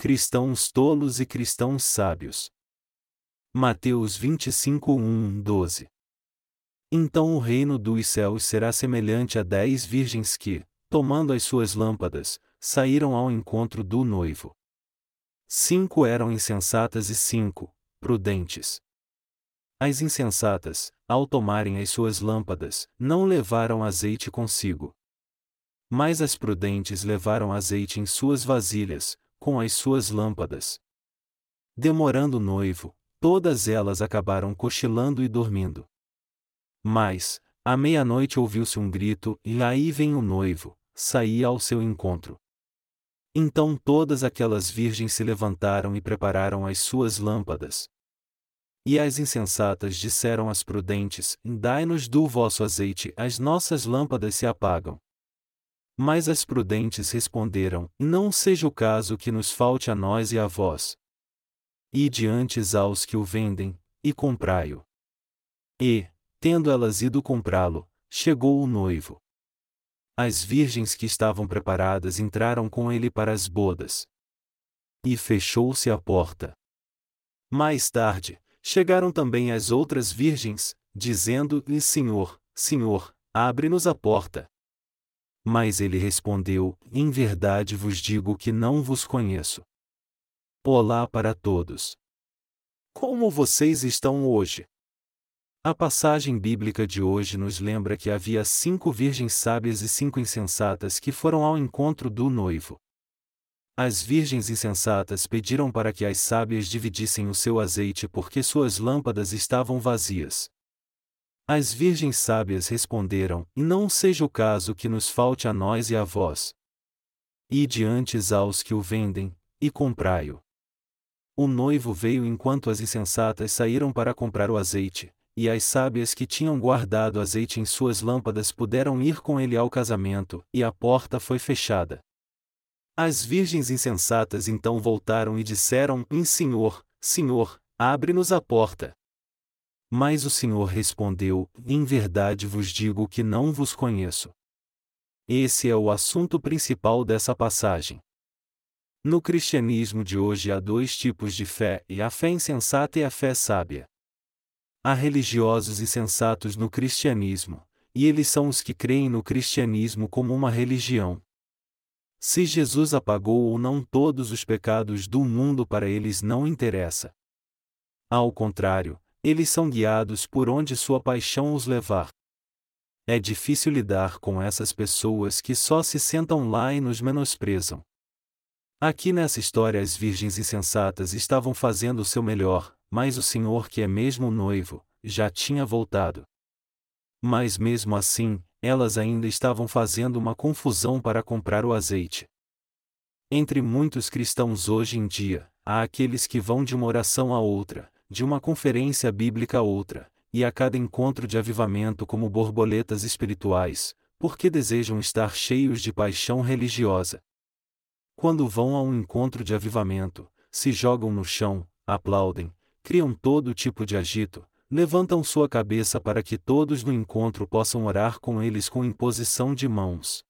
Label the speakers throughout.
Speaker 1: cristãos tolos e cristãos sábios. Mateus 25, 1, 12 Então o reino dos céus será semelhante a dez virgens que, tomando as suas lâmpadas, saíram ao encontro do noivo. Cinco eram insensatas e cinco, prudentes. As insensatas, ao tomarem as suas lâmpadas, não levaram azeite consigo. Mas as prudentes levaram azeite em suas vasilhas, com as suas lâmpadas. Demorando o noivo, todas elas acabaram cochilando e dormindo. Mas, à meia-noite ouviu-se um grito, e aí vem o noivo, saía ao seu encontro. Então todas aquelas virgens se levantaram e prepararam as suas lâmpadas. E as insensatas disseram às prudentes: Dai-nos do vosso azeite, as nossas lâmpadas se apagam. Mas as prudentes responderam: Não seja o caso que nos falte a nós e a vós. E diante aos que o vendem, e comprai-o. E, tendo elas ido comprá-lo, chegou o noivo. As virgens que estavam preparadas entraram com ele para as bodas. E fechou-se a porta. Mais tarde, chegaram também as outras virgens, dizendo-lhe: Senhor, Senhor, abre-nos a porta. Mas ele respondeu: Em verdade vos digo que não vos conheço. Olá para todos. Como vocês estão hoje? A passagem bíblica de hoje nos lembra que havia cinco virgens sábias e cinco insensatas que foram ao encontro do noivo. As virgens insensatas pediram para que as sábias dividissem o seu azeite porque suas lâmpadas estavam vazias. As virgens sábias responderam: Não seja o caso que nos falte a nós e a vós. E diante aos que o vendem, e comprai-o. O noivo veio enquanto as insensatas saíram para comprar o azeite, e as sábias que tinham guardado azeite em suas lâmpadas puderam ir com ele ao casamento, e a porta foi fechada. As virgens insensatas então voltaram e disseram: Em Senhor, Senhor, abre-nos a porta. Mas o Senhor respondeu: Em verdade vos digo que não vos conheço. Esse é o assunto principal dessa passagem. No cristianismo de hoje há dois tipos de fé, e a fé insensata e a fé sábia. Há religiosos e sensatos no cristianismo, e eles são os que creem no cristianismo como uma religião. Se Jesus apagou ou não todos os pecados do mundo para eles não interessa. Ao contrário, eles são guiados por onde sua paixão os levar. É difícil lidar com essas pessoas que só se sentam lá e nos menosprezam. Aqui nessa história as virgens insensatas estavam fazendo o seu melhor, mas o Senhor, que é mesmo noivo, já tinha voltado. Mas mesmo assim, elas ainda estavam fazendo uma confusão para comprar o azeite. Entre muitos cristãos hoje em dia, há aqueles que vão de uma oração a outra, de uma conferência bíblica a outra, e a cada encontro de avivamento como borboletas espirituais, porque desejam estar cheios de paixão religiosa. Quando vão a um encontro de avivamento, se jogam no chão, aplaudem, criam todo tipo de agito, levantam sua cabeça para que todos no encontro possam orar com eles com imposição de mãos.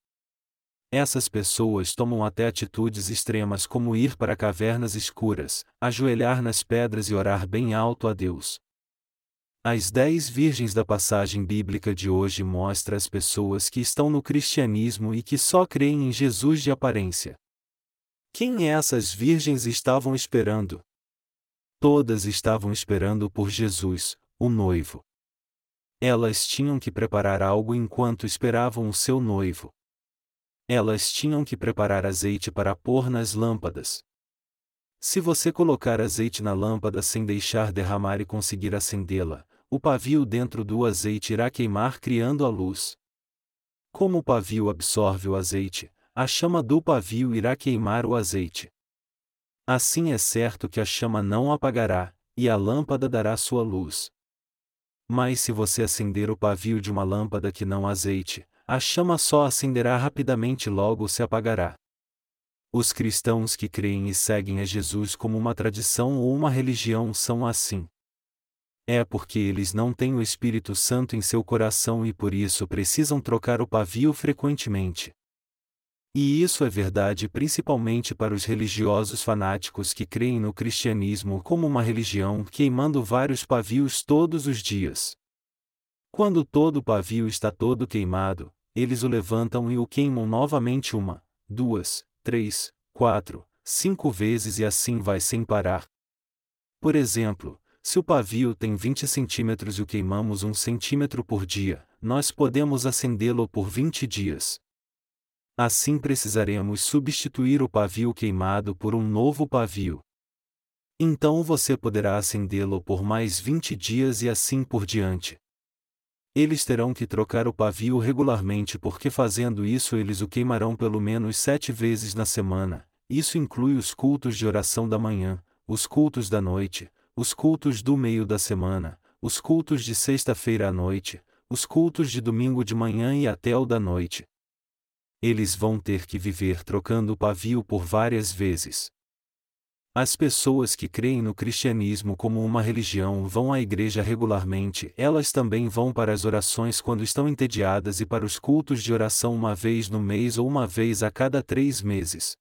Speaker 1: Essas pessoas tomam até atitudes extremas como ir para cavernas escuras, ajoelhar nas pedras e orar bem alto a Deus. As dez virgens da passagem bíblica de hoje mostra as pessoas que estão no cristianismo e que só creem em Jesus de aparência. Quem essas virgens estavam esperando? Todas estavam esperando por Jesus, o noivo. Elas tinham que preparar algo enquanto esperavam o seu noivo elas tinham que preparar azeite para pôr nas lâmpadas. Se você colocar azeite na lâmpada sem deixar derramar e conseguir acendê-la, o pavio dentro do azeite irá queimar criando a luz. Como o pavio absorve o azeite, a chama do pavio irá queimar o azeite. Assim é certo que a chama não apagará, e a lâmpada dará sua luz. Mas se você acender o pavio de uma lâmpada que não azeite, a chama só acenderá rapidamente logo se apagará. Os cristãos que creem e seguem a Jesus como uma tradição ou uma religião são assim. É porque eles não têm o Espírito Santo em seu coração e por isso precisam trocar o pavio frequentemente. E isso é verdade principalmente para os religiosos fanáticos que creem no cristianismo como uma religião queimando vários pavios todos os dias. Quando todo o pavio está todo queimado, eles o levantam e o queimam novamente uma, duas, três, quatro, cinco vezes e assim vai sem parar. Por exemplo, se o pavio tem 20 centímetros e o queimamos um centímetro por dia, nós podemos acendê-lo por 20 dias. Assim precisaremos substituir o pavio queimado por um novo pavio. Então você poderá acendê-lo por mais 20 dias e assim por diante. Eles terão que trocar o pavio regularmente porque fazendo isso eles o queimarão pelo menos sete vezes na semana. Isso inclui os cultos de oração da manhã, os cultos da noite, os cultos do meio da semana, os cultos de sexta-feira à noite, os cultos de domingo de manhã e até o da noite. Eles vão ter que viver trocando o pavio por várias vezes. As pessoas que creem no cristianismo como uma religião vão à igreja regularmente, elas também vão para as orações quando estão entediadas e para os cultos de oração uma vez no mês ou uma vez a cada três meses.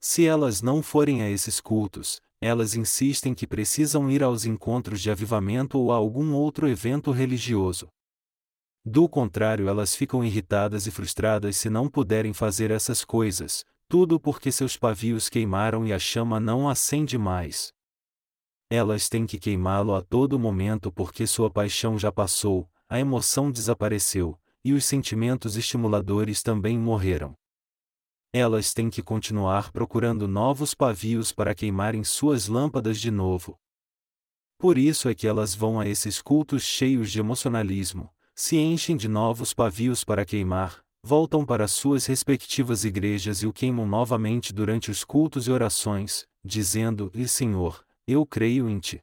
Speaker 1: Se elas não forem a esses cultos, elas insistem que precisam ir aos encontros de avivamento ou a algum outro evento religioso. Do contrário, elas ficam irritadas e frustradas se não puderem fazer essas coisas, tudo porque seus pavios queimaram e a chama não acende mais. Elas têm que queimá-lo a todo momento porque sua paixão já passou, a emoção desapareceu, e os sentimentos estimuladores também morreram. Elas têm que continuar procurando novos pavios para queimarem suas lâmpadas de novo. Por isso é que elas vão a esses cultos cheios de emocionalismo, se enchem de novos pavios para queimar, voltam para suas respectivas igrejas e o queimam novamente durante os cultos e orações, dizendo: E Senhor, eu creio em Ti.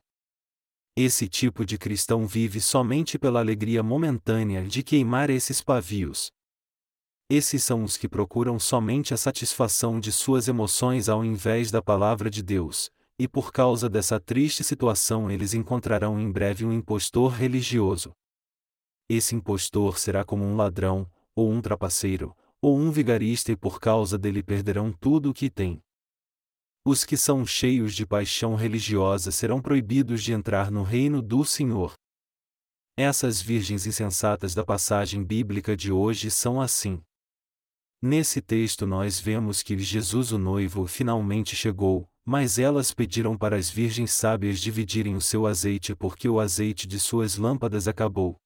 Speaker 1: Esse tipo de cristão vive somente pela alegria momentânea de queimar esses pavios. Esses são os que procuram somente a satisfação de suas emoções ao invés da palavra de Deus, e por causa dessa triste situação eles encontrarão em breve um impostor religioso. Esse impostor será como um ladrão, ou um trapaceiro, ou um vigarista e por causa dele perderão tudo o que têm. Os que são cheios de paixão religiosa serão proibidos de entrar no reino do Senhor. Essas virgens insensatas da passagem bíblica de hoje são assim. Nesse texto nós vemos que Jesus o noivo finalmente chegou, mas elas pediram para as virgens sábias dividirem o seu azeite porque o azeite de suas lâmpadas acabou.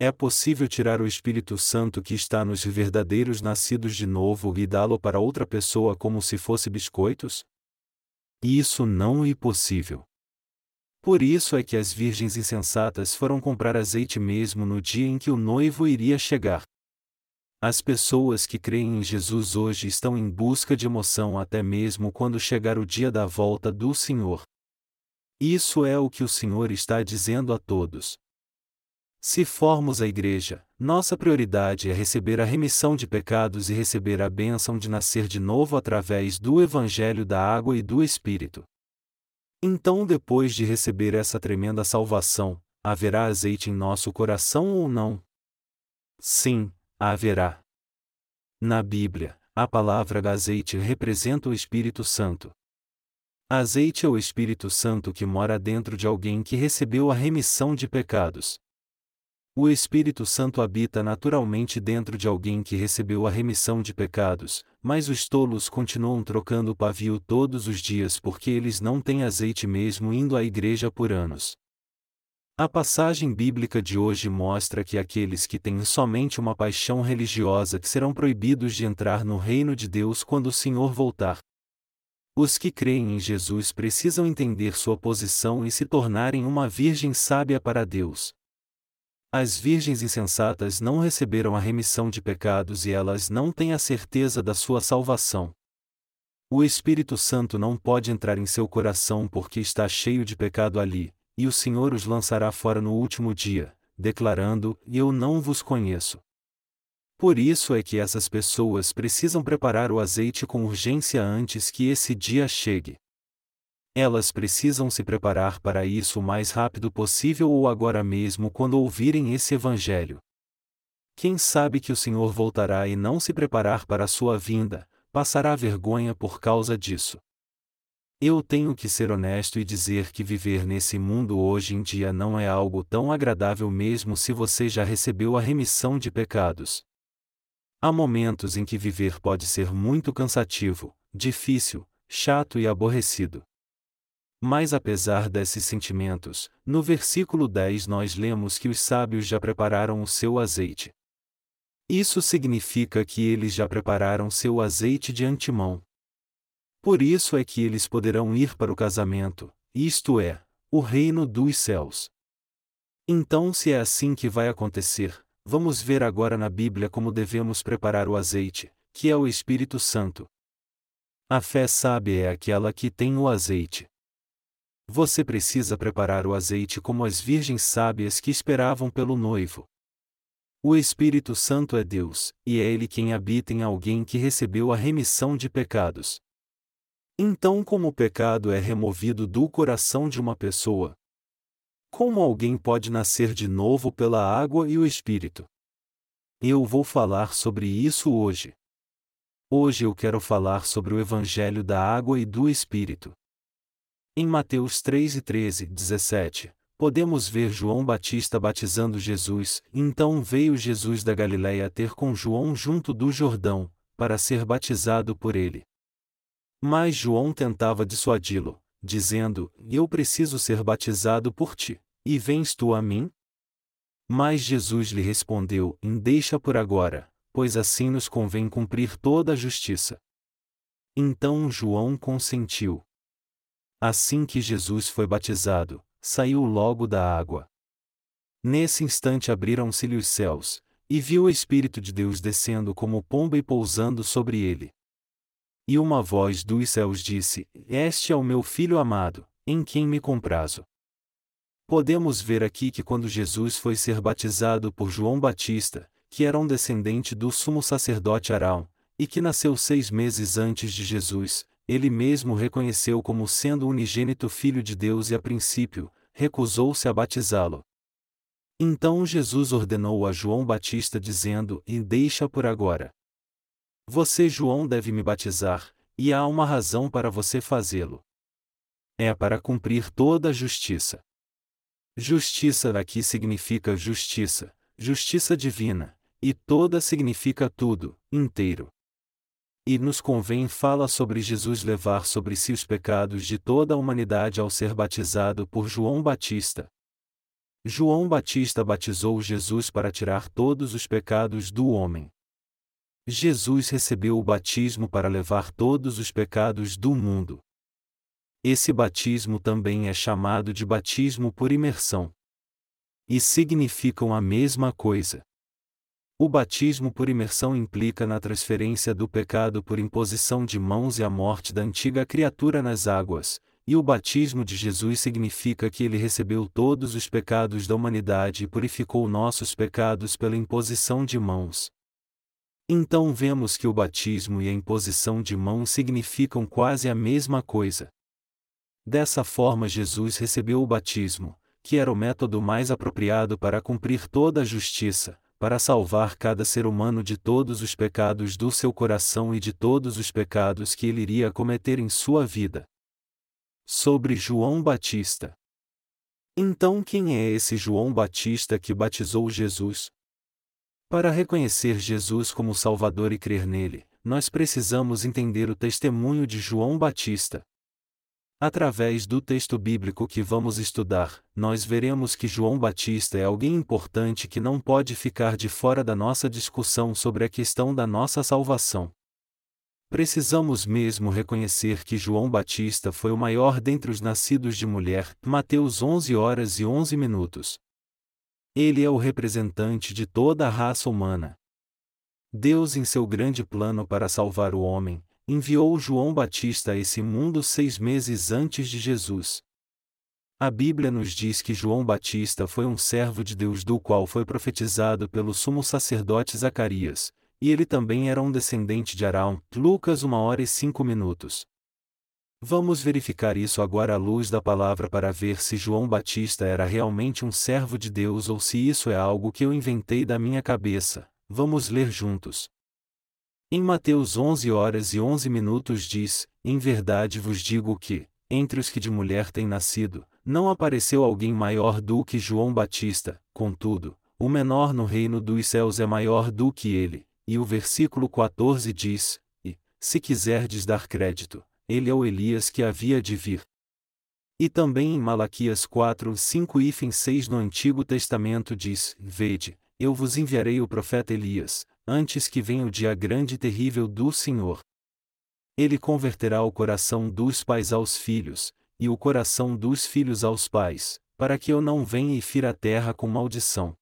Speaker 1: É possível tirar o Espírito Santo que está nos verdadeiros nascidos de novo e dá-lo para outra pessoa como se fosse biscoitos? Isso não é possível. Por isso é que as virgens insensatas foram comprar azeite mesmo no dia em que o noivo iria chegar. As pessoas que creem em Jesus hoje estão em busca de emoção até mesmo quando chegar o dia da volta do Senhor. Isso é o que o Senhor está dizendo a todos. Se formos a igreja, nossa prioridade é receber a remissão de pecados e receber a bênção de nascer de novo através do Evangelho da Água e do Espírito. Então, depois de receber essa tremenda salvação, haverá azeite em nosso coração ou não? Sim, haverá. Na Bíblia, a palavra azeite representa o Espírito Santo. Azeite é o Espírito Santo que mora dentro de alguém que recebeu a remissão de pecados. O Espírito Santo habita naturalmente dentro de alguém que recebeu a remissão de pecados, mas os tolos continuam trocando pavio todos os dias porque eles não têm azeite mesmo indo à igreja por anos. A passagem bíblica de hoje mostra que aqueles que têm somente uma paixão religiosa serão proibidos de entrar no reino de Deus quando o Senhor voltar. Os que creem em Jesus precisam entender sua posição e se tornarem uma virgem sábia para Deus. As virgens insensatas não receberam a remissão de pecados e elas não têm a certeza da sua salvação. O Espírito Santo não pode entrar em seu coração porque está cheio de pecado ali, e o Senhor os lançará fora no último dia, declarando: Eu não vos conheço. Por isso é que essas pessoas precisam preparar o azeite com urgência antes que esse dia chegue. Elas precisam se preparar para isso o mais rápido possível ou agora mesmo quando ouvirem esse Evangelho. Quem sabe que o Senhor voltará e não se preparar para a sua vinda, passará vergonha por causa disso. Eu tenho que ser honesto e dizer que viver nesse mundo hoje em dia não é algo tão agradável mesmo se você já recebeu a remissão de pecados. Há momentos em que viver pode ser muito cansativo, difícil, chato e aborrecido. Mas apesar desses sentimentos, no versículo 10 nós lemos que os sábios já prepararam o seu azeite. Isso significa que eles já prepararam seu azeite de antemão. Por isso é que eles poderão ir para o casamento, isto é, o reino dos céus. Então, se é assim que vai acontecer, vamos ver agora na Bíblia como devemos preparar o azeite, que é o Espírito Santo. A fé sábia é aquela que tem o azeite. Você precisa preparar o azeite como as virgens sábias que esperavam pelo noivo. O Espírito Santo é Deus, e é Ele quem habita em alguém que recebeu a remissão de pecados. Então, como o pecado é removido do coração de uma pessoa? Como alguém pode nascer de novo pela água e o Espírito? Eu vou falar sobre isso hoje. Hoje eu quero falar sobre o Evangelho da Água e do Espírito. Em Mateus 3 e 13, 17, podemos ver João Batista batizando Jesus, então veio Jesus da Galiléia ter com João junto do Jordão, para ser batizado por ele. Mas João tentava dissuadi-lo, dizendo: Eu preciso ser batizado por ti, e vens tu a mim? Mas Jesus lhe respondeu: Deixa por agora, pois assim nos convém cumprir toda a justiça. Então João consentiu. Assim que Jesus foi batizado, saiu logo da água. Nesse instante abriram-se-lhe os céus, e viu o Espírito de Deus descendo como pomba e pousando sobre ele. E uma voz dos céus disse: Este é o meu filho amado, em quem me comprazo. Podemos ver aqui que quando Jesus foi ser batizado por João Batista, que era um descendente do sumo sacerdote Arão, e que nasceu seis meses antes de Jesus, ele mesmo reconheceu como sendo o unigênito Filho de Deus e a princípio, recusou-se a batizá-lo. Então Jesus ordenou a João Batista dizendo: E deixa por agora. Você, João, deve me batizar, e há uma razão para você fazê-lo. É para cumprir toda a justiça. Justiça aqui significa justiça, justiça divina, e toda significa tudo, inteiro. E nos convém fala sobre Jesus levar sobre si os pecados de toda a humanidade ao ser batizado por João Batista. João Batista batizou Jesus para tirar todos os pecados do homem. Jesus recebeu o batismo para levar todos os pecados do mundo. Esse batismo também é chamado de batismo por imersão. E significam a mesma coisa. O batismo por imersão implica na transferência do pecado por imposição de mãos e a morte da antiga criatura nas águas, e o batismo de Jesus significa que ele recebeu todos os pecados da humanidade e purificou nossos pecados pela imposição de mãos. Então vemos que o batismo e a imposição de mãos significam quase a mesma coisa. Dessa forma, Jesus recebeu o batismo, que era o método mais apropriado para cumprir toda a justiça, para salvar cada ser humano de todos os pecados do seu coração e de todos os pecados que ele iria cometer em sua vida. Sobre João Batista. Então, quem é esse João Batista que batizou Jesus? Para reconhecer Jesus como Salvador e crer nele, nós precisamos entender o testemunho de João Batista. Através do texto bíblico que vamos estudar, nós veremos que João Batista é alguém importante que não pode ficar de fora da nossa discussão sobre a questão da nossa salvação. Precisamos mesmo reconhecer que João Batista foi o maior dentre os nascidos de mulher, Mateus 11 horas e 11 minutos. Ele é o representante de toda a raça humana. Deus, em seu grande plano para salvar o homem, enviou João Batista a esse mundo seis meses antes de Jesus. A Bíblia nos diz que João Batista foi um servo de Deus do qual foi profetizado pelo sumo sacerdote Zacarias, e ele também era um descendente de Arão. Lucas 1 hora e 5 minutos. Vamos verificar isso agora à luz da palavra para ver se João Batista era realmente um servo de Deus ou se isso é algo que eu inventei da minha cabeça. Vamos ler juntos. Em Mateus 11 horas e 11 minutos diz: Em verdade vos digo que, entre os que de mulher têm nascido, não apareceu alguém maior do que João Batista, contudo, o menor no reino dos céus é maior do que ele. E o versículo 14 diz: E, se quiserdes dar crédito, ele é o Elias que havia de vir. E também em Malaquias 4, 5 e 6 no Antigo Testamento diz: Vede, eu vos enviarei o profeta Elias, antes que venha o dia grande e terrível do Senhor. Ele converterá o coração dos pais aos filhos, e o coração dos filhos aos pais, para que eu não venha e fira a terra com maldição.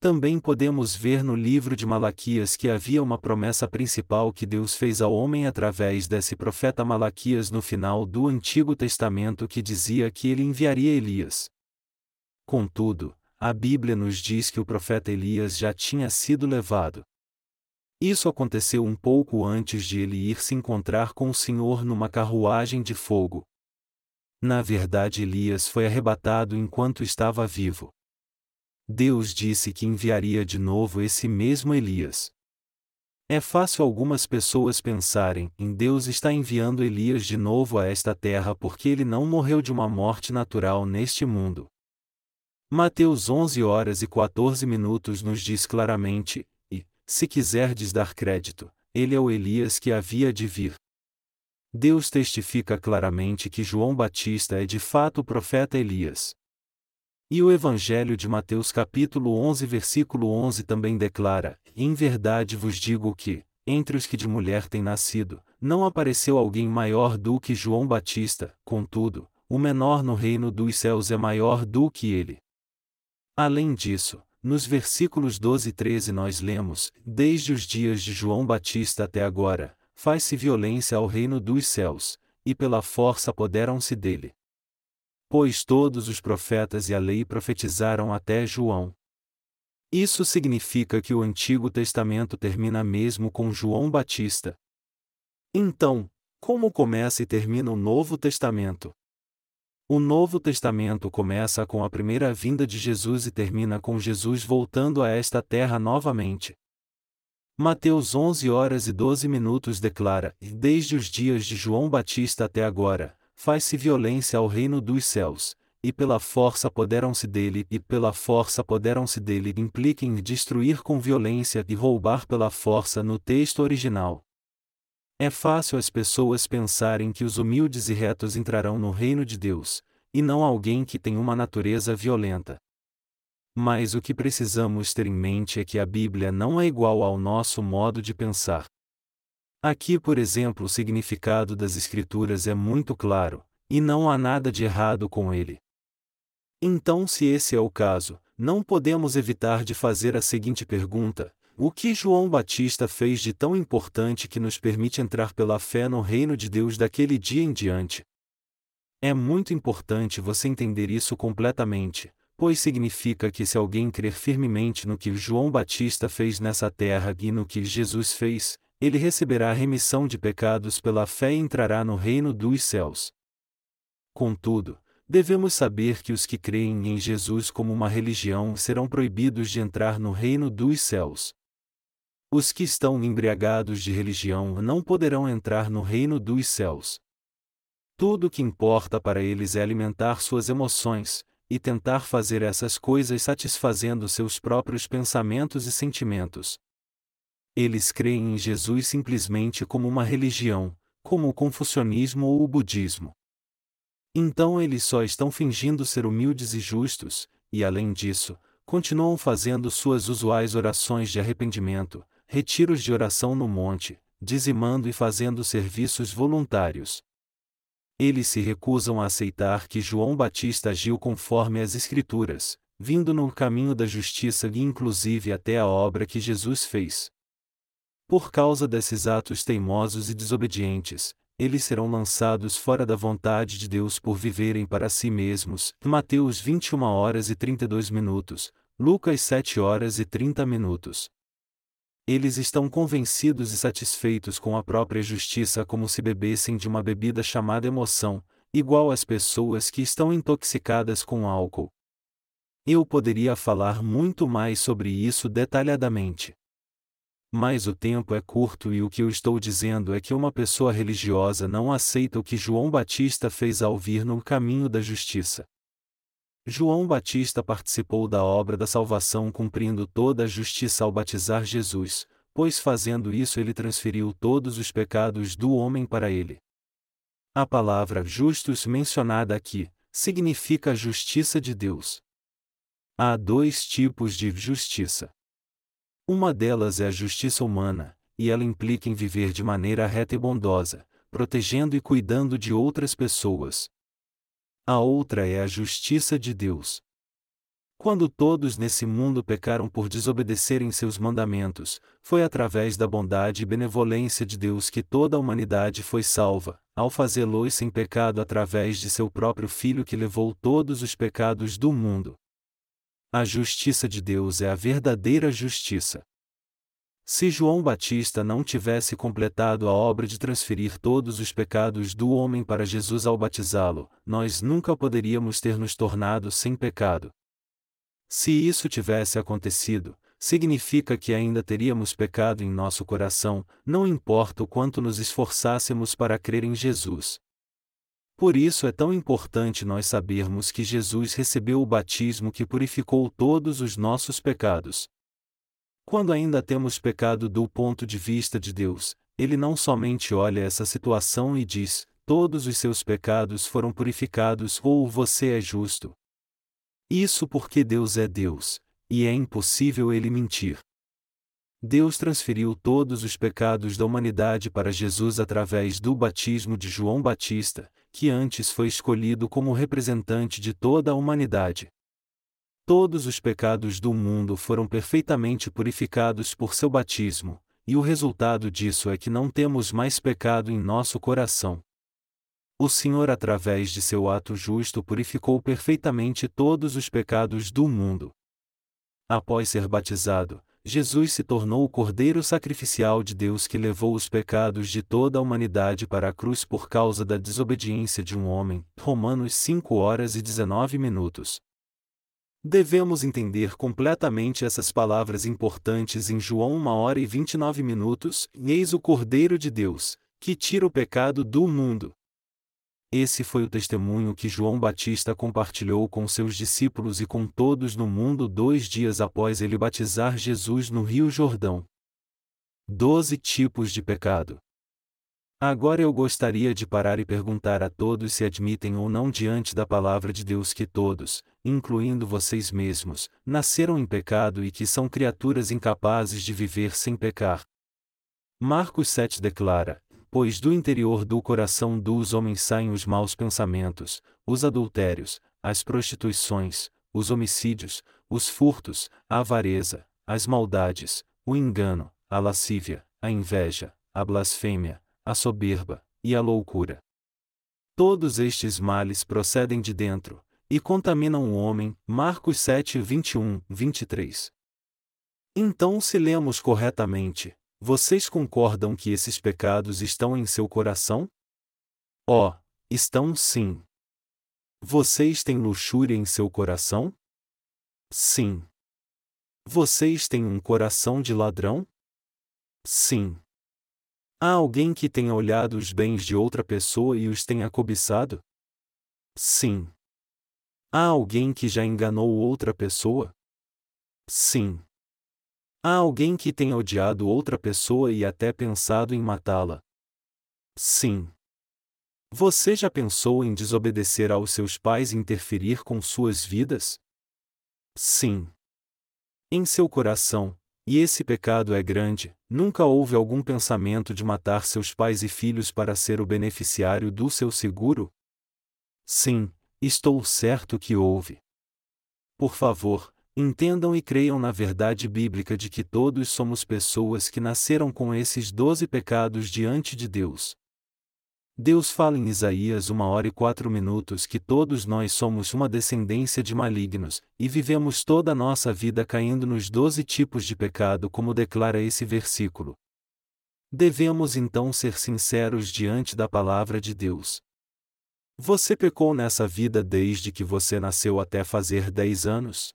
Speaker 1: Também podemos ver no livro de Malaquias que havia uma promessa principal que Deus fez ao homem através desse profeta Malaquias no final do Antigo Testamento que dizia que ele enviaria Elias. Contudo, a Bíblia nos diz que o profeta Elias já tinha sido levado. Isso aconteceu um pouco antes de ele ir se encontrar com o Senhor numa carruagem de fogo. Na verdade, Elias foi arrebatado enquanto estava vivo. Deus disse que enviaria de novo esse mesmo Elias. É fácil algumas pessoas pensarem em Deus está enviando Elias de novo a esta terra porque ele não morreu de uma morte natural neste mundo. Mateus 11 horas e 14 minutos nos diz claramente, e, se quiserdes dar crédito, ele é o Elias que havia de vir. Deus testifica claramente que João Batista é de fato o profeta Elias. E o Evangelho de Mateus capítulo 11 versículo 11 também declara: Em verdade vos digo que, entre os que de mulher têm nascido, não apareceu alguém maior do que João Batista, contudo, o menor no reino dos céus é maior do que ele. Além disso, nos versículos 12 e 13 nós lemos: Desde os dias de João Batista até agora, faz-se violência ao reino dos céus, e pela força apoderam-se dele pois todos os profetas e a lei profetizaram até João. Isso significa que o Antigo Testamento termina mesmo com João Batista. Então, como começa e termina o Novo Testamento? O Novo Testamento começa com a primeira vinda de Jesus e termina com Jesus voltando a esta terra novamente. Mateus 11 horas e 12 minutos declara: Desde os dias de João Batista até agora, faz-se violência ao reino dos céus, e pela força apoderam-se dele, e pela força apoderam-se dele implica em destruir com violência e roubar pela força no texto original. É fácil as pessoas pensarem que os humildes e retos entrarão no reino de Deus, e não alguém que tem uma natureza violenta. Mas o que precisamos ter em mente é que a Bíblia não é igual ao nosso modo de pensar. Aqui, por exemplo, o significado das Escrituras é muito claro, e não há nada de errado com ele. Então, se esse é o caso, não podemos evitar de fazer a seguinte pergunta: o que João Batista fez de tão importante que nos permite entrar pela fé no reino de Deus daquele dia em diante? É muito importante você entender isso completamente, pois significa que se alguém crer firmemente no que João Batista fez nessa terra e no que Jesus fez, ele receberá a remissão de pecados pela fé e entrará no reino dos céus. Contudo, devemos saber que os que creem em Jesus como uma religião serão proibidos de entrar no reino dos céus. Os que estão embriagados de religião não poderão entrar no reino dos céus. Tudo o que importa para eles é alimentar suas emoções, e tentar fazer essas coisas satisfazendo seus próprios pensamentos e sentimentos. Eles creem em Jesus simplesmente como uma religião, como o confucionismo ou o budismo. Então eles só estão fingindo ser humildes e justos, e além disso, continuam fazendo suas usuais orações de arrependimento, retiros de oração no monte, dizimando e fazendo serviços voluntários. Eles se recusam a aceitar que João Batista agiu conforme as Escrituras, vindo no caminho da justiça e inclusive até a obra que Jesus fez. Por causa desses atos teimosos e desobedientes, eles serão lançados fora da vontade de Deus por viverem para si mesmos. Mateus 21 horas e 32 minutos, Lucas 7 horas e 30 minutos. Eles estão convencidos e satisfeitos com a própria justiça como se bebessem de uma bebida chamada emoção, igual às pessoas que estão intoxicadas com álcool. Eu poderia falar muito mais sobre isso detalhadamente. Mas o tempo é curto e o que eu estou dizendo é que uma pessoa religiosa não aceita o que João Batista fez ao vir no caminho da justiça. João Batista participou da obra da salvação cumprindo toda a justiça ao batizar Jesus, pois fazendo isso ele transferiu todos os pecados do homem para ele. A palavra justus mencionada aqui significa a justiça de Deus. Há dois tipos de justiça. Uma delas é a justiça humana, e ela implica em viver de maneira reta e bondosa, protegendo e cuidando de outras pessoas. A outra é a justiça de Deus. Quando todos nesse mundo pecaram por desobedecerem seus mandamentos, foi através da bondade e benevolência de Deus que toda a humanidade foi salva, ao fazê-los sem pecado através de seu próprio Filho que levou todos os pecados do mundo. A justiça de Deus é a verdadeira justiça. Se João Batista não tivesse completado a obra de transferir todos os pecados do homem para Jesus ao batizá-lo, nós nunca poderíamos ter nos tornado sem pecado. Se isso tivesse acontecido, significa que ainda teríamos pecado em nosso coração, não importa o quanto nos esforçássemos para crer em Jesus. Por isso é tão importante nós sabermos que Jesus recebeu o batismo que purificou todos os nossos pecados. Quando ainda temos pecado do ponto de vista de Deus, ele não somente olha essa situação e diz: todos os seus pecados foram purificados ou você é justo. Isso porque Deus é Deus, e é impossível ele mentir. Deus transferiu todos os pecados da humanidade para Jesus através do batismo de João Batista, que antes foi escolhido como representante de toda a humanidade. Todos os pecados do mundo foram perfeitamente purificados por seu batismo, e o resultado disso é que não temos mais pecado em nosso coração. O Senhor, através de seu ato justo, purificou perfeitamente todos os pecados do mundo. Após ser batizado, Jesus se tornou o Cordeiro sacrificial de Deus que levou os pecados de toda a humanidade para a cruz por causa da desobediência de um homem. Romanos 5 horas e 19 minutos. Devemos entender completamente essas palavras importantes em João 1 hora e 29 minutos. Eis o Cordeiro de Deus, que tira o pecado do mundo. Esse foi o testemunho que João Batista compartilhou com seus discípulos e com todos no mundo dois dias após ele batizar Jesus no Rio Jordão. Doze tipos de pecado. Agora eu gostaria de parar e perguntar a todos se admitem ou não diante da palavra de Deus que todos, incluindo vocês mesmos, nasceram em pecado e que são criaturas incapazes de viver sem pecar. Marcos 7 declara: pois do interior do coração dos homens saem os maus pensamentos, os adultérios, as prostituições, os homicídios, os furtos, a avareza, as maldades, o engano, a lascívia, a inveja, a blasfêmia, a soberba e a loucura. Todos estes males procedem de dentro e contaminam o homem. Marcos 7, 21, 23. Então, se lemos corretamente, vocês concordam que esses pecados estão em seu coração? Oh, estão sim. Vocês têm luxúria em seu coração? Sim. Vocês têm um coração de ladrão? Sim. Há alguém que tenha olhado os bens de outra pessoa e os tenha cobiçado? Sim. Há alguém que já enganou outra pessoa? Sim. Há alguém que tenha odiado outra pessoa e até pensado em matá-la? Sim. Você já pensou em desobedecer aos seus pais e interferir com suas vidas? Sim. Em seu coração, e esse pecado é grande, nunca houve algum pensamento de matar seus pais e filhos para ser o beneficiário do seu seguro? Sim, estou certo que houve. Por favor, Entendam e creiam na verdade bíblica de que todos somos pessoas que nasceram com esses doze pecados diante de Deus. Deus fala em Isaías uma hora e quatro minutos que todos nós somos uma descendência de malignos, e vivemos toda a nossa vida caindo nos doze tipos de pecado, como declara esse versículo. Devemos então ser sinceros diante da palavra de Deus. Você pecou nessa vida desde que você nasceu até fazer dez anos?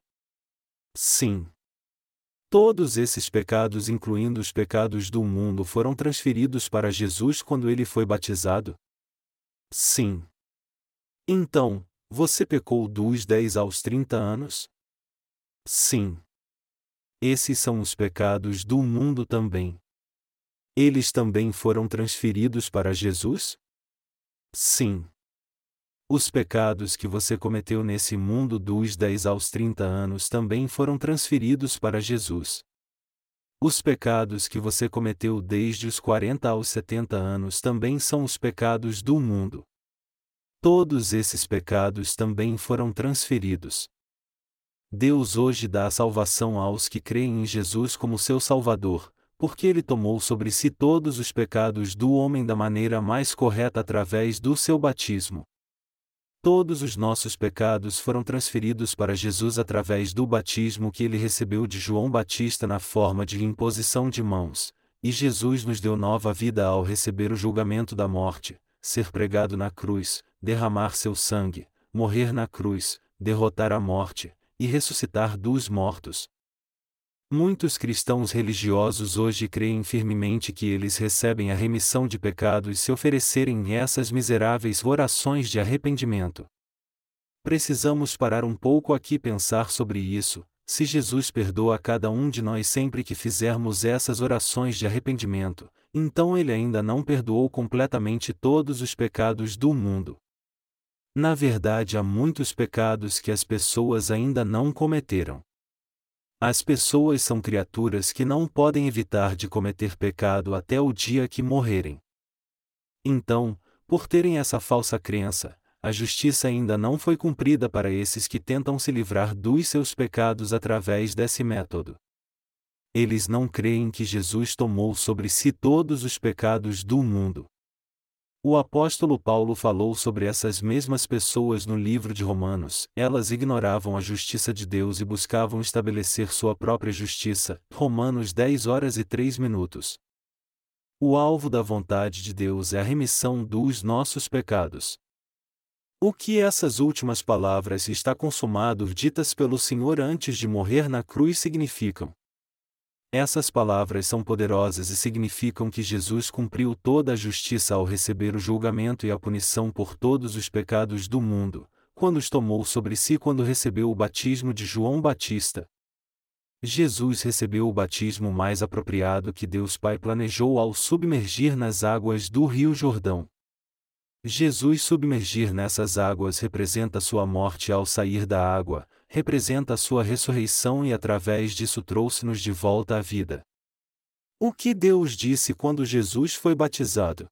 Speaker 1: Sim. Todos esses pecados, incluindo os pecados do mundo, foram transferidos para Jesus quando ele foi batizado? Sim. Então, você pecou dos 10 aos 30 anos? Sim. Esses são os pecados do mundo também. Eles também foram transferidos para Jesus? Sim. Os pecados que você cometeu nesse mundo dos 10 aos 30 anos também foram transferidos para Jesus. Os pecados que você cometeu desde os 40 aos 70 anos também são os pecados do mundo. Todos esses pecados também foram transferidos. Deus hoje dá a salvação aos que creem em Jesus como seu Salvador, porque ele tomou sobre si todos os pecados do homem da maneira mais correta através do seu batismo. Todos os nossos pecados foram transferidos para Jesus através do batismo que ele recebeu de João Batista na forma de imposição de mãos, e Jesus nos deu nova vida ao receber o julgamento da morte, ser pregado na cruz, derramar seu sangue, morrer na cruz, derrotar a morte, e ressuscitar dos mortos, Muitos cristãos religiosos hoje creem firmemente que eles recebem a remissão de pecados se oferecerem essas miseráveis orações de arrependimento. Precisamos parar um pouco aqui e pensar sobre isso. Se Jesus perdoa a cada um de nós sempre que fizermos essas orações de arrependimento, então ele ainda não perdoou completamente todos os pecados do mundo. Na verdade, há muitos pecados que as pessoas ainda não cometeram. As pessoas são criaturas que não podem evitar de cometer pecado até o dia que morrerem. Então, por terem essa falsa crença, a justiça ainda não foi cumprida para esses que tentam se livrar dos seus pecados através desse método. Eles não creem que Jesus tomou sobre si todos os pecados do mundo. O apóstolo Paulo falou sobre essas mesmas pessoas no livro de Romanos. Elas ignoravam a justiça de Deus e buscavam estabelecer sua própria justiça. Romanos 10 horas e 3 minutos. O alvo da vontade de Deus é a remissão dos nossos pecados. O que essas últimas palavras está consumado ditas pelo Senhor antes de morrer na cruz significam? Essas palavras são poderosas e significam que Jesus cumpriu toda a justiça ao receber o julgamento e a punição por todos os pecados do mundo, quando os tomou sobre si quando recebeu o batismo de João Batista. Jesus recebeu o batismo mais apropriado que Deus Pai planejou ao submergir nas águas do Rio Jordão. Jesus submergir nessas águas representa sua morte ao sair da água, representa a sua ressurreição e através disso trouxe-nos de volta à vida. O que Deus disse quando Jesus foi batizado?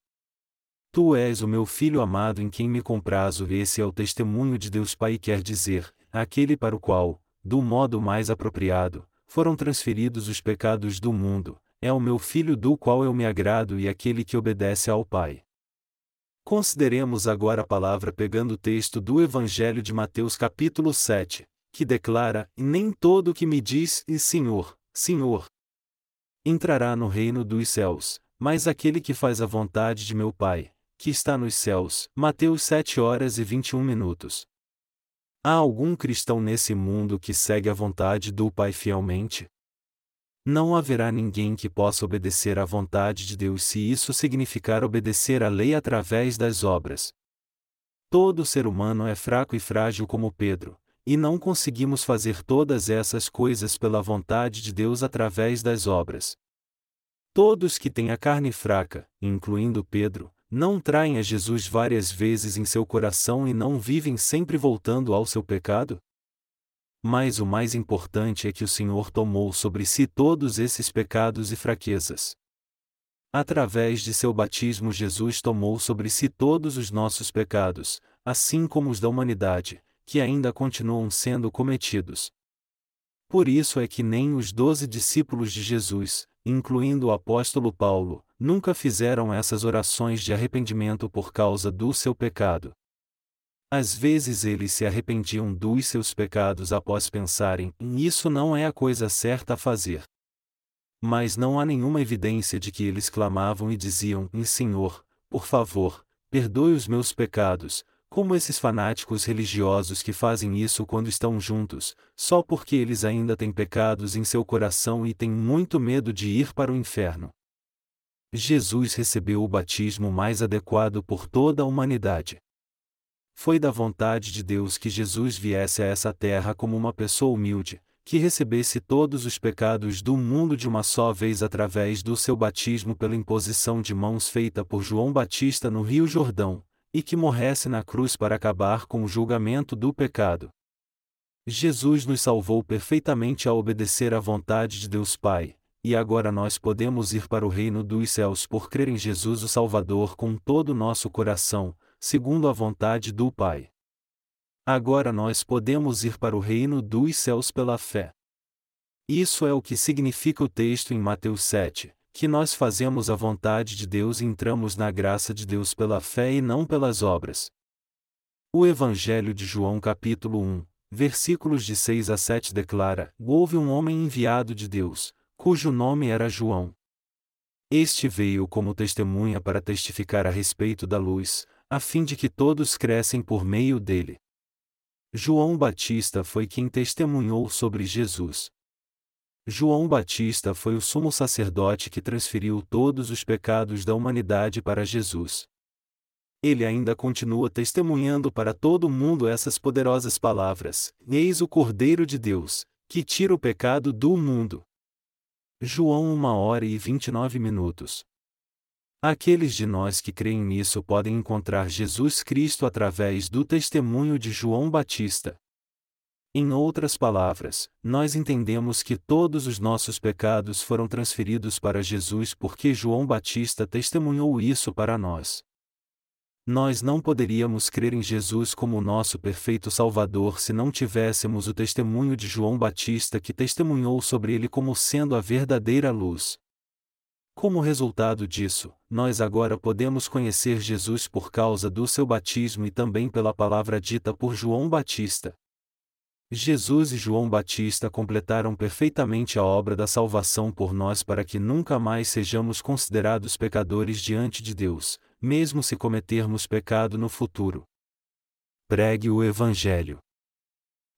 Speaker 1: Tu és o meu filho amado em quem me comprazo. Esse é o testemunho de Deus Pai, quer dizer, aquele para o qual, do modo mais apropriado, foram transferidos os pecados do mundo, é o meu filho do qual eu me agrado e aquele que obedece ao Pai. Consideremos agora a palavra pegando o texto do Evangelho de Mateus capítulo 7, que declara: Nem todo o que me diz, e Senhor, Senhor, entrará no reino dos céus, mas aquele que faz a vontade de meu Pai, que está nos céus. Mateus 7 horas e 21 minutos. Há algum cristão nesse mundo que segue a vontade do Pai fielmente? Não haverá ninguém que possa obedecer à vontade de Deus se isso significar obedecer à lei através das obras. Todo ser humano é fraco e frágil como Pedro, e não conseguimos fazer todas essas coisas pela vontade de Deus através das obras. Todos que têm a carne fraca, incluindo Pedro, não traem a Jesus várias vezes em seu coração e não vivem sempre voltando ao seu pecado? mas o mais importante é que o Senhor tomou sobre si todos esses pecados e fraquezas. Através de seu batismo, Jesus tomou sobre si todos os nossos pecados, assim como os da humanidade, que ainda continuam sendo cometidos. Por isso é que nem os doze discípulos de Jesus, incluindo o apóstolo Paulo, nunca fizeram essas orações de arrependimento por causa do seu pecado. Às vezes eles se arrependiam dos seus pecados após pensarem: isso não é a coisa certa a fazer. Mas não há nenhuma evidência de que eles clamavam e diziam: Senhor, por favor, perdoe os meus pecados, como esses fanáticos religiosos que fazem isso quando estão juntos, só porque eles ainda têm pecados em seu coração e têm muito medo de ir para o inferno. Jesus recebeu o batismo mais adequado por toda a humanidade. Foi da vontade de Deus que Jesus viesse a essa terra como uma pessoa humilde, que recebesse todos os pecados do mundo de uma só vez através do seu batismo pela imposição de mãos feita por João Batista no Rio Jordão, e que morresse na cruz para acabar com o julgamento do pecado. Jesus nos salvou perfeitamente ao obedecer à vontade de Deus Pai, e agora nós podemos ir para o reino dos céus por crer em Jesus o Salvador com todo o nosso coração, segundo a vontade do Pai. Agora nós podemos ir para o reino dos céus pela fé. Isso é o que significa o texto em Mateus 7, que nós fazemos a vontade de Deus e entramos na graça de Deus pela fé e não pelas obras. O Evangelho de João capítulo 1, versículos de 6 a 7 declara: Houve um homem enviado de Deus, cujo nome era João. Este veio como testemunha para testificar a respeito da luz, a fim de que todos crescem por meio dele. João Batista foi quem testemunhou sobre Jesus. João Batista foi o sumo sacerdote que transferiu todos os pecados da humanidade para Jesus. Ele ainda continua testemunhando para todo mundo essas poderosas palavras: Eis o Cordeiro de Deus, que tira o pecado do mundo. João 1 hora e 29 minutos. Aqueles de nós que creem nisso podem encontrar Jesus Cristo através do testemunho de João Batista. Em outras palavras, nós entendemos que todos os nossos pecados foram transferidos para Jesus porque João Batista testemunhou isso para nós. Nós não poderíamos crer em Jesus como nosso perfeito Salvador se não tivéssemos o testemunho de João Batista que testemunhou sobre ele como sendo a verdadeira luz. Como resultado disso, nós agora podemos conhecer Jesus por causa do seu batismo e também pela palavra dita por João Batista. Jesus e João Batista completaram perfeitamente a obra da salvação por nós para que nunca mais sejamos considerados pecadores diante de Deus, mesmo se cometermos pecado no futuro. Pregue o Evangelho.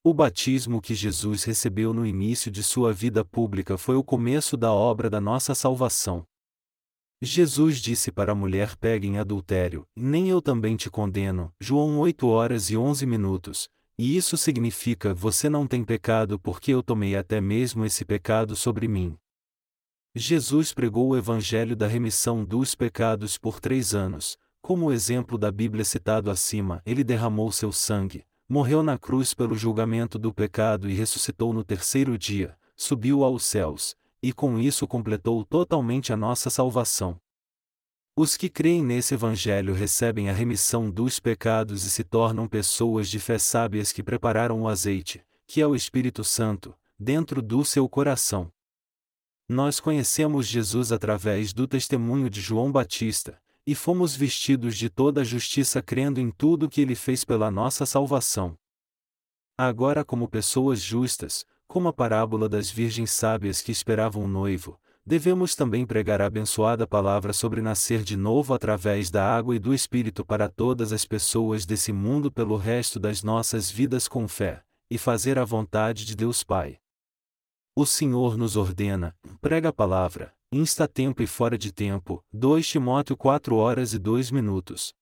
Speaker 1: O batismo que Jesus recebeu no início de sua vida pública foi o começo da obra da nossa salvação. Jesus disse para a mulher pega em adultério, nem eu também te condeno, João 8 horas e 11 minutos, e isso significa você não tem pecado porque eu tomei até mesmo esse pecado sobre mim. Jesus pregou o evangelho da remissão dos pecados por três anos, como o exemplo da Bíblia citado acima, ele derramou seu sangue, morreu na cruz pelo julgamento do pecado e ressuscitou no terceiro dia, subiu aos céus, e com isso completou totalmente a nossa salvação. Os que creem nesse Evangelho recebem a remissão dos pecados e se tornam pessoas de fé sábias que prepararam o azeite, que é o Espírito Santo, dentro do seu coração. Nós conhecemos Jesus através do testemunho de João Batista, e fomos vestidos de toda a justiça crendo em tudo que ele fez pela nossa salvação. Agora, como pessoas justas, como a parábola das virgens sábias que esperavam o noivo, devemos também pregar a abençoada palavra sobre nascer de novo através da água e do Espírito para todas as pessoas desse mundo pelo resto das nossas vidas com fé, e fazer a vontade de Deus Pai. O Senhor nos ordena, prega a palavra, insta tempo e fora de tempo, 2 Timóteo 4 horas e 2 minutos.